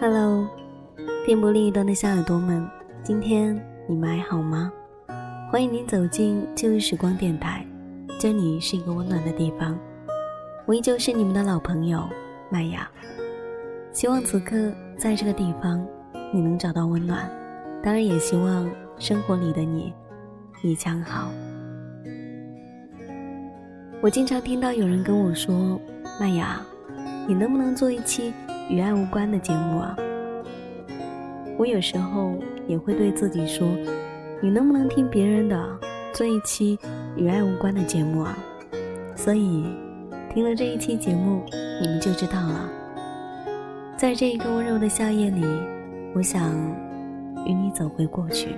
Hello，电波另一端的小耳朵们，今天你们还好吗？欢迎您走进旧日时光电台，这里是一个温暖的地方。我依旧是你们的老朋友麦雅，希望此刻在这个地方你能找到温暖，当然也希望生活里的你一切好。我经常听到有人跟我说：“麦雅，你能不能做一期？”与爱无关的节目啊，我有时候也会对自己说：“你能不能听别人的，做一期与爱无关的节目啊？”所以，听了这一期节目，你们就知道了。在这一个温柔的夏夜里，我想与你走回过去。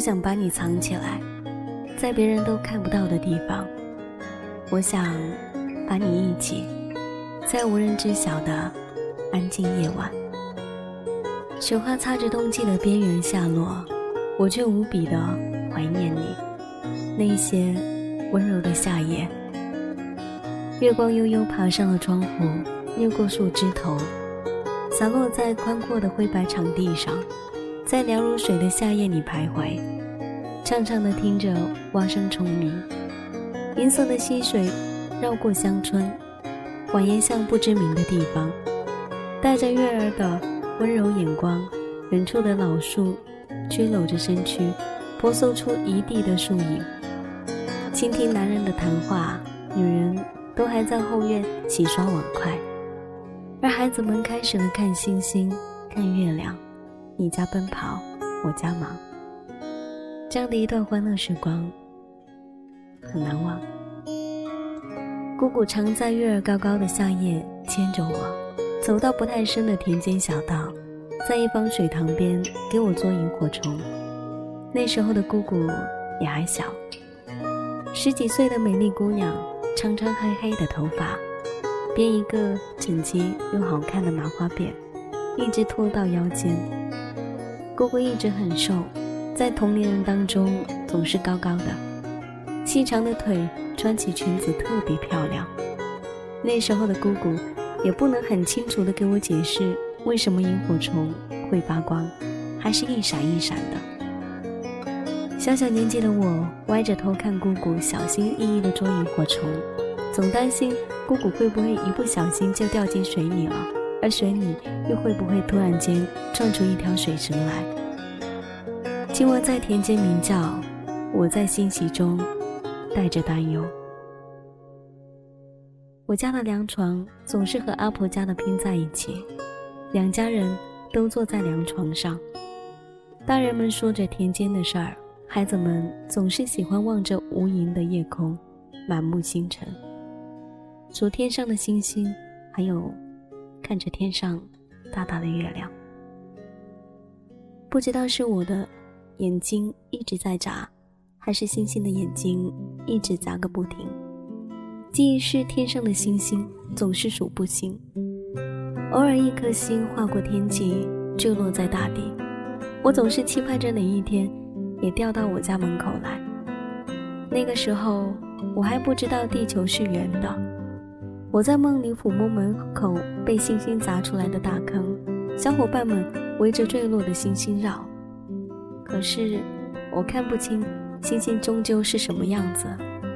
我想把你藏起来，在别人都看不到的地方。我想把你一起，在无人知晓的安静夜晚。雪花擦着冬季的边缘下落，我却无比的怀念你。那些温柔的夏夜，月光悠悠爬上了窗户，掠过树枝头，洒落在宽阔的灰白场地上。在凉如水的夏夜里徘徊，怅怅地听着蛙声虫鸣，银色的溪水绕过乡村，蜿蜒向不知名的地方，带着月儿的温柔眼光。远处的老树佝偻着身躯，婆娑出一地的树影。倾听男人的谈话，女人都还在后院洗刷碗筷，而孩子们开始了看星星，看月亮。你家奔跑，我家忙，这样的一段欢乐时光很难忘。姑姑常在月儿高高的夏夜牵着我，走到不太深的田间小道，在一方水塘边给我做萤火虫。那时候的姑姑也还小，十几岁的美丽姑娘，长长黑黑的头发，编一个整齐又好看的麻花辫，一直拖到腰间。姑姑一直很瘦，在同龄人当中总是高高的，细长的腿穿起裙子特别漂亮。那时候的姑姑也不能很清楚地给我解释为什么萤火虫会发光，还是一闪一闪的。小小年纪的我歪着头看姑姑小心翼翼地捉萤火虫，总担心姑姑会不会一不小心就掉进水里了。而水里又会不会突然间窜出一条水蛇来？青蛙在田间鸣叫，我在欣喜中带着担忧。我家的凉床总是和阿婆家的拼在一起，两家人都坐在凉床上，大人们说着田间的事儿，孩子们总是喜欢望着无垠的夜空，满目星辰，数天上的星星，还有。看着天上大大的月亮，不知道是我的眼睛一直在眨，还是星星的眼睛一直眨个不停。记忆是天上的星星总是数不清，偶尔一颗星划过天际，坠落在大地。我总是期盼着哪一天也掉到我家门口来。那个时候，我还不知道地球是圆的。我在梦里抚摸门口被星星砸出来的大坑，小伙伴们围着坠落的星星绕。可是我看不清星星终究是什么样子，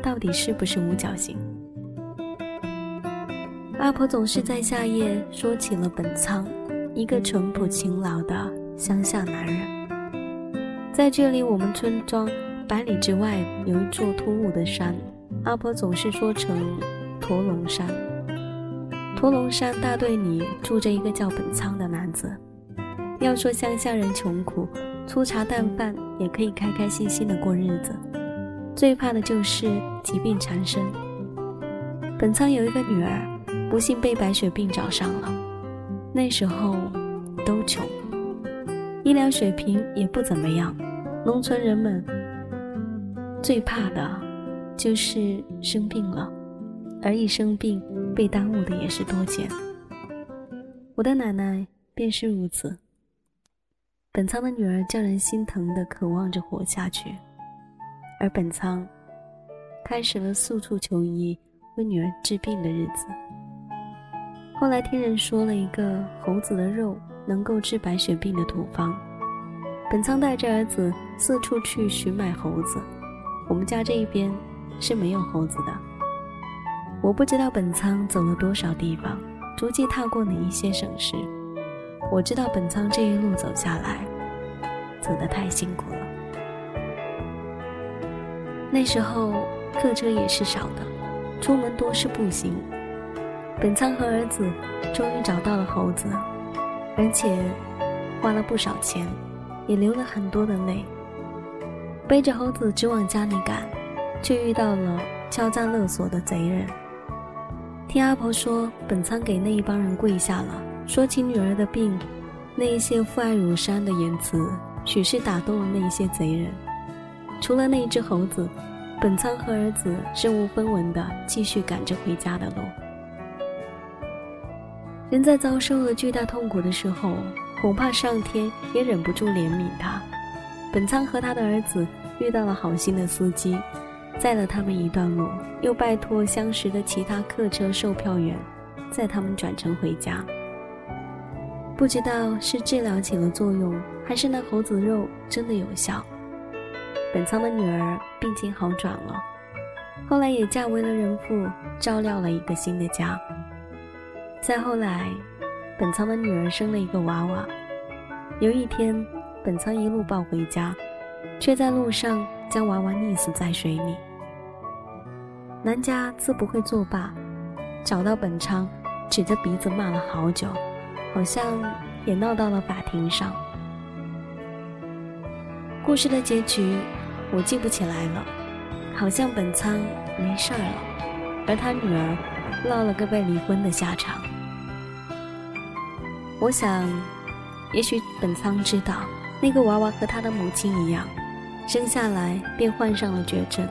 到底是不是五角星？阿婆总是在夏夜说起了本仓，一个淳朴勤劳的乡下男人。在距离我们村庄百里之外有一座突兀的山，阿婆总是说成。驼龙山，驼龙山大队里住着一个叫本仓的男子。要说乡下人穷苦，粗茶淡饭也可以开开心心的过日子，最怕的就是疾病缠身。本仓有一个女儿，不幸被白血病找上了。那时候都穷，医疗水平也不怎么样，农村人们最怕的，就是生病了，而一生病被耽误的也是多见。我的奶奶便是如此。本仓的女儿叫人心疼的渴望着活下去，而本仓开始了四处求医为女儿治病的日子。后来听人说了一个猴子的肉能够治白血病的土方，本仓带着儿子四处去寻买猴子。我们家这一边是没有猴子的。我不知道本仓走了多少地方，足迹踏过哪一些省市。我知道本仓这一路走下来，走得太辛苦了。那时候客车也是少的，出门多是步行。本仓和儿子终于找到了猴子，而且花了不少钱，也流了很多的泪。背着猴子直往家里赶，却遇到了敲诈勒索的贼人。听阿婆说，本仓给那一帮人跪下了。说起女儿的病，那一些父爱如山的言辞，许是打动了那一些贼人。除了那一只猴子，本仓和儿子身无分文的继续赶着回家的路。人在遭受了巨大痛苦的时候，恐怕上天也忍不住怜悯他。本仓和他的儿子遇到了好心的司机，载了他们一段路，又拜托相识的其他客车售票员，载他们转乘回家。不知道是治疗起了作用，还是那猴子肉真的有效。本仓的女儿病情好转了，后来也嫁为了人妇，照料了一个新的家。再后来，本仓的女儿生了一个娃娃。有一天，本仓一路抱回家，却在路上将娃娃溺死在水里。南家自不会作罢，找到本仓，指着鼻子骂了好久。好像也闹到了法庭上。故事的结局我记不起来了，好像本仓没事儿了，而他女儿落了个被离婚的下场。我想，也许本仓知道那个娃娃和他的母亲一样，生下来便患上了绝症。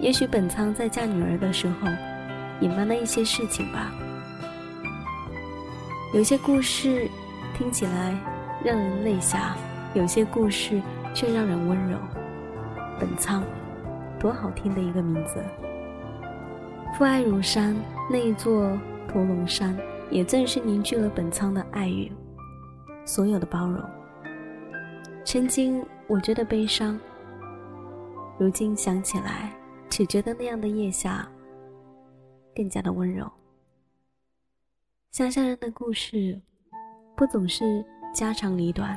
也许本仓在嫁女儿的时候隐瞒了一些事情吧。有些故事听起来让人泪下，有些故事却让人温柔。本仓，多好听的一个名字。父爱如山，那一座驼龙山，也正是凝聚了本仓的爱与所有的包容。曾经我觉得悲伤，如今想起来，只觉得那样的夜下更加的温柔。乡下人的故事，不总是家长里短。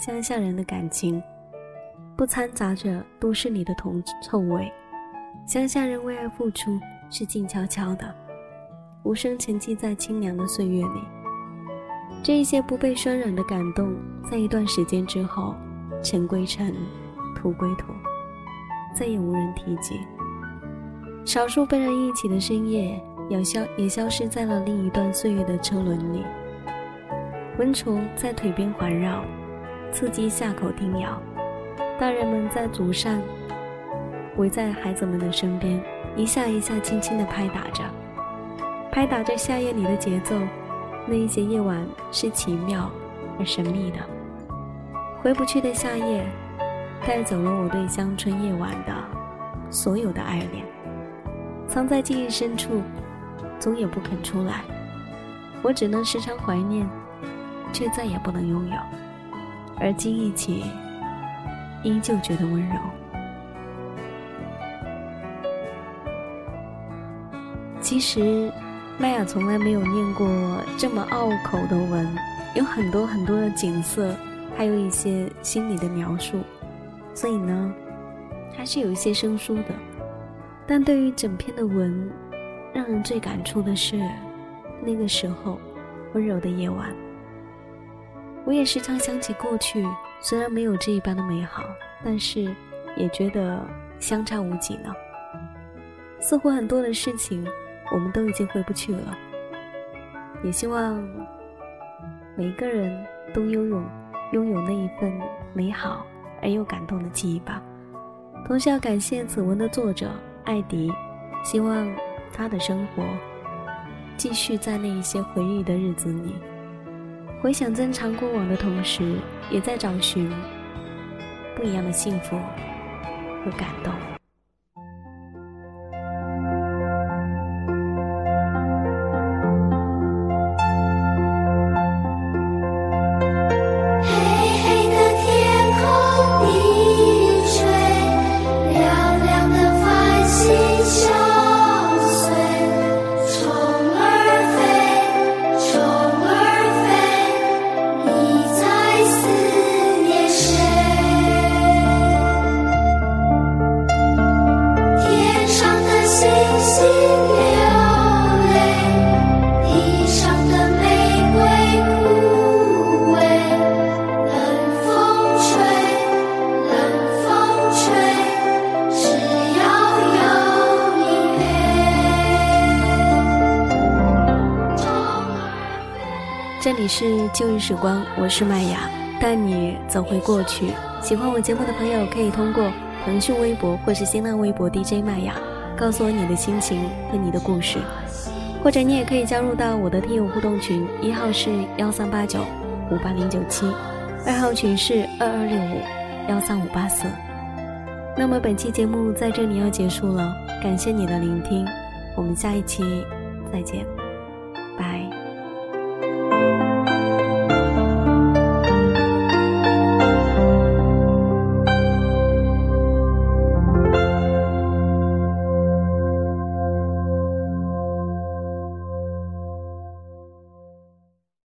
乡下人的感情，不掺杂着都市里的铜臭味。乡下人为爱付出，是静悄悄的，无声沉寂在清凉的岁月里。这一些不被渲染的感动，在一段时间之后，尘归尘，土归土，再也无人提及。少数被人忆起的深夜。也消也消失在了另一段岁月的车轮里。蚊虫在腿边环绕，刺激下口叮咬。大人们在祖上围在孩子们的身边，一下一下轻轻地拍打着，拍打着夏夜里的节奏。那一些夜晚是奇妙而神秘的，回不去的夏夜，带走了我对乡村夜晚的所有的爱恋，藏在记忆深处。总也不肯出来，我只能时常怀念，却再也不能拥有。而今忆起，依旧觉得温柔。其实，麦雅从来没有念过这么拗口的文，有很多很多的景色，还有一些心理的描述，所以呢，还是有一些生疏的。但对于整篇的文，让人最感触的是，那个时候温柔的夜晚。我也时常想起过去，虽然没有这一般的美好，但是也觉得相差无几呢。似乎很多的事情，我们都已经回不去了。也希望每一个人都拥有拥有那一份美好而又感动的记忆吧。同时要感谢此文的作者艾迪，希望他的生活继续在那一些回忆的日子里，回想珍藏过往的同时，也在找寻不一样的幸福和感动。这里是旧日时光，我是麦雅，带你走回过去。喜欢我节目的朋友，可以通过腾讯微博或是新浪微博 DJ 麦雅，告诉我你的心情和你的故事。或者你也可以加入到我的听友互动群，一号是幺三八九五八零九七，二号群是二二六五幺三五八四。那么本期节目在这里要结束了，感谢你的聆听，我们下一期再见。